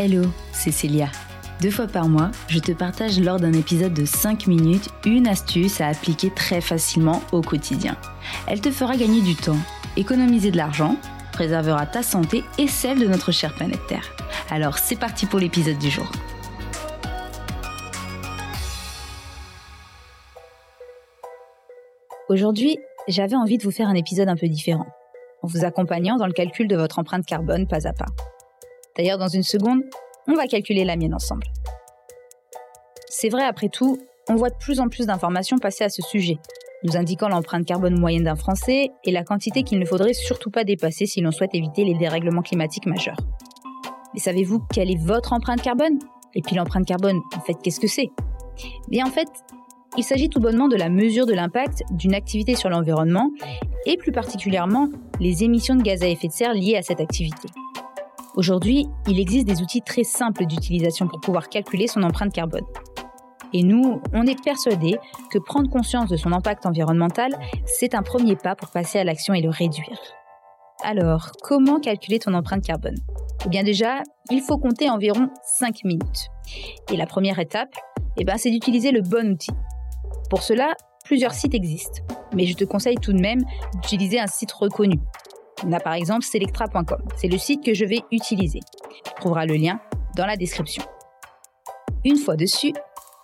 Hello, c'est Célia. Deux fois par mois, je te partage lors d'un épisode de 5 minutes une astuce à appliquer très facilement au quotidien. Elle te fera gagner du temps, économiser de l'argent, préservera ta santé et celle de notre chère planète Terre. Alors c'est parti pour l'épisode du jour. Aujourd'hui, j'avais envie de vous faire un épisode un peu différent, en vous accompagnant dans le calcul de votre empreinte carbone pas à pas. D'ailleurs, dans une seconde, on va calculer la mienne ensemble. C'est vrai, après tout, on voit de plus en plus d'informations passer à ce sujet, nous indiquant l'empreinte carbone moyenne d'un Français et la quantité qu'il ne faudrait surtout pas dépasser si l'on souhaite éviter les dérèglements climatiques majeurs. Mais savez-vous quelle est votre empreinte carbone? Et puis l'empreinte carbone, en fait, qu'est-ce que c'est? Bien en fait, il s'agit tout bonnement de la mesure de l'impact d'une activité sur l'environnement et plus particulièrement les émissions de gaz à effet de serre liées à cette activité. Aujourd'hui, il existe des outils très simples d'utilisation pour pouvoir calculer son empreinte carbone. Et nous, on est persuadés que prendre conscience de son impact environnemental, c'est un premier pas pour passer à l'action et le réduire. Alors, comment calculer ton empreinte carbone? Eh bien déjà, il faut compter environ 5 minutes. Et la première étape, eh ben, c'est d'utiliser le bon outil. Pour cela, plusieurs sites existent, mais je te conseille tout de même d'utiliser un site reconnu, on a par exemple selectra.com. C'est le site que je vais utiliser. Tu trouveras le lien dans la description. Une fois dessus,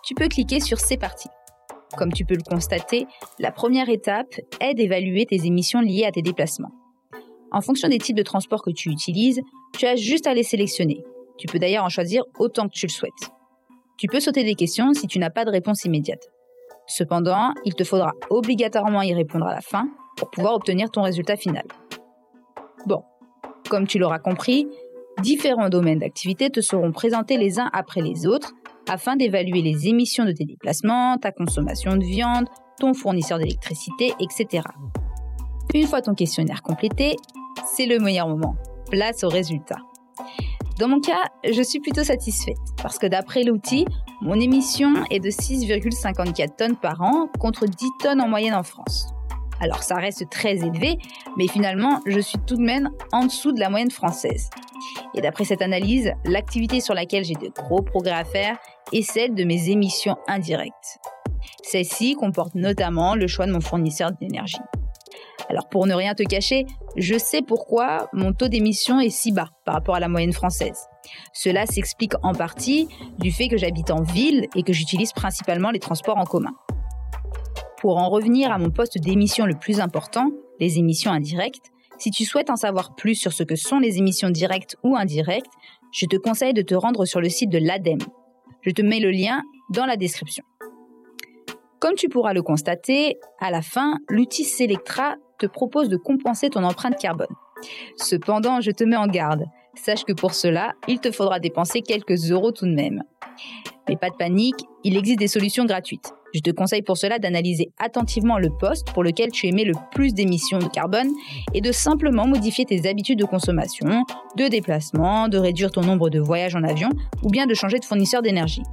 tu peux cliquer sur C'est parti. Comme tu peux le constater, la première étape est d'évaluer tes émissions liées à tes déplacements. En fonction des types de transport que tu utilises, tu as juste à les sélectionner. Tu peux d'ailleurs en choisir autant que tu le souhaites. Tu peux sauter des questions si tu n'as pas de réponse immédiate. Cependant, il te faudra obligatoirement y répondre à la fin pour pouvoir obtenir ton résultat final. Bon, comme tu l'auras compris, différents domaines d'activité te seront présentés les uns après les autres afin d'évaluer les émissions de tes déplacements, ta consommation de viande, ton fournisseur d'électricité, etc. Une fois ton questionnaire complété, c'est le meilleur moment. Place au résultat. Dans mon cas, je suis plutôt satisfaite parce que d'après l'outil, mon émission est de 6,54 tonnes par an contre 10 tonnes en moyenne en France. Alors ça reste très élevé, mais finalement, je suis tout de même en dessous de la moyenne française. Et d'après cette analyse, l'activité sur laquelle j'ai de gros progrès à faire est celle de mes émissions indirectes. Celle-ci comporte notamment le choix de mon fournisseur d'énergie. Alors pour ne rien te cacher, je sais pourquoi mon taux d'émission est si bas par rapport à la moyenne française. Cela s'explique en partie du fait que j'habite en ville et que j'utilise principalement les transports en commun. Pour en revenir à mon poste d'émission le plus important, les émissions indirectes, si tu souhaites en savoir plus sur ce que sont les émissions directes ou indirectes, je te conseille de te rendre sur le site de l'ADEME. Je te mets le lien dans la description. Comme tu pourras le constater, à la fin, l'outil Selectra te propose de compenser ton empreinte carbone. Cependant, je te mets en garde. Sache que pour cela, il te faudra dépenser quelques euros tout de même. Mais pas de panique, il existe des solutions gratuites. Je te conseille pour cela d'analyser attentivement le poste pour lequel tu émets le plus d'émissions de carbone et de simplement modifier tes habitudes de consommation, de déplacement, de réduire ton nombre de voyages en avion ou bien de changer de fournisseur d'énergie.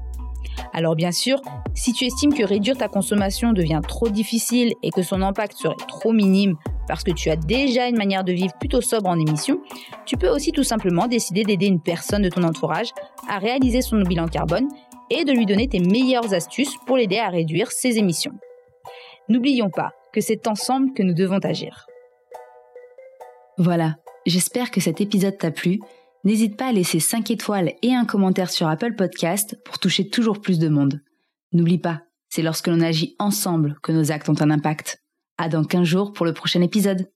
Alors bien sûr, si tu estimes que réduire ta consommation devient trop difficile et que son impact serait trop minime parce que tu as déjà une manière de vivre plutôt sobre en émissions, tu peux aussi tout simplement décider d'aider une personne de ton entourage à réaliser son bilan carbone et de lui donner tes meilleures astuces pour l'aider à réduire ses émissions. N'oublions pas que c'est ensemble que nous devons agir. Voilà, j'espère que cet épisode t'a plu. N'hésite pas à laisser 5 étoiles et un commentaire sur Apple Podcast pour toucher toujours plus de monde. N'oublie pas, c'est lorsque l'on agit ensemble que nos actes ont un impact. À dans 15 jours pour le prochain épisode.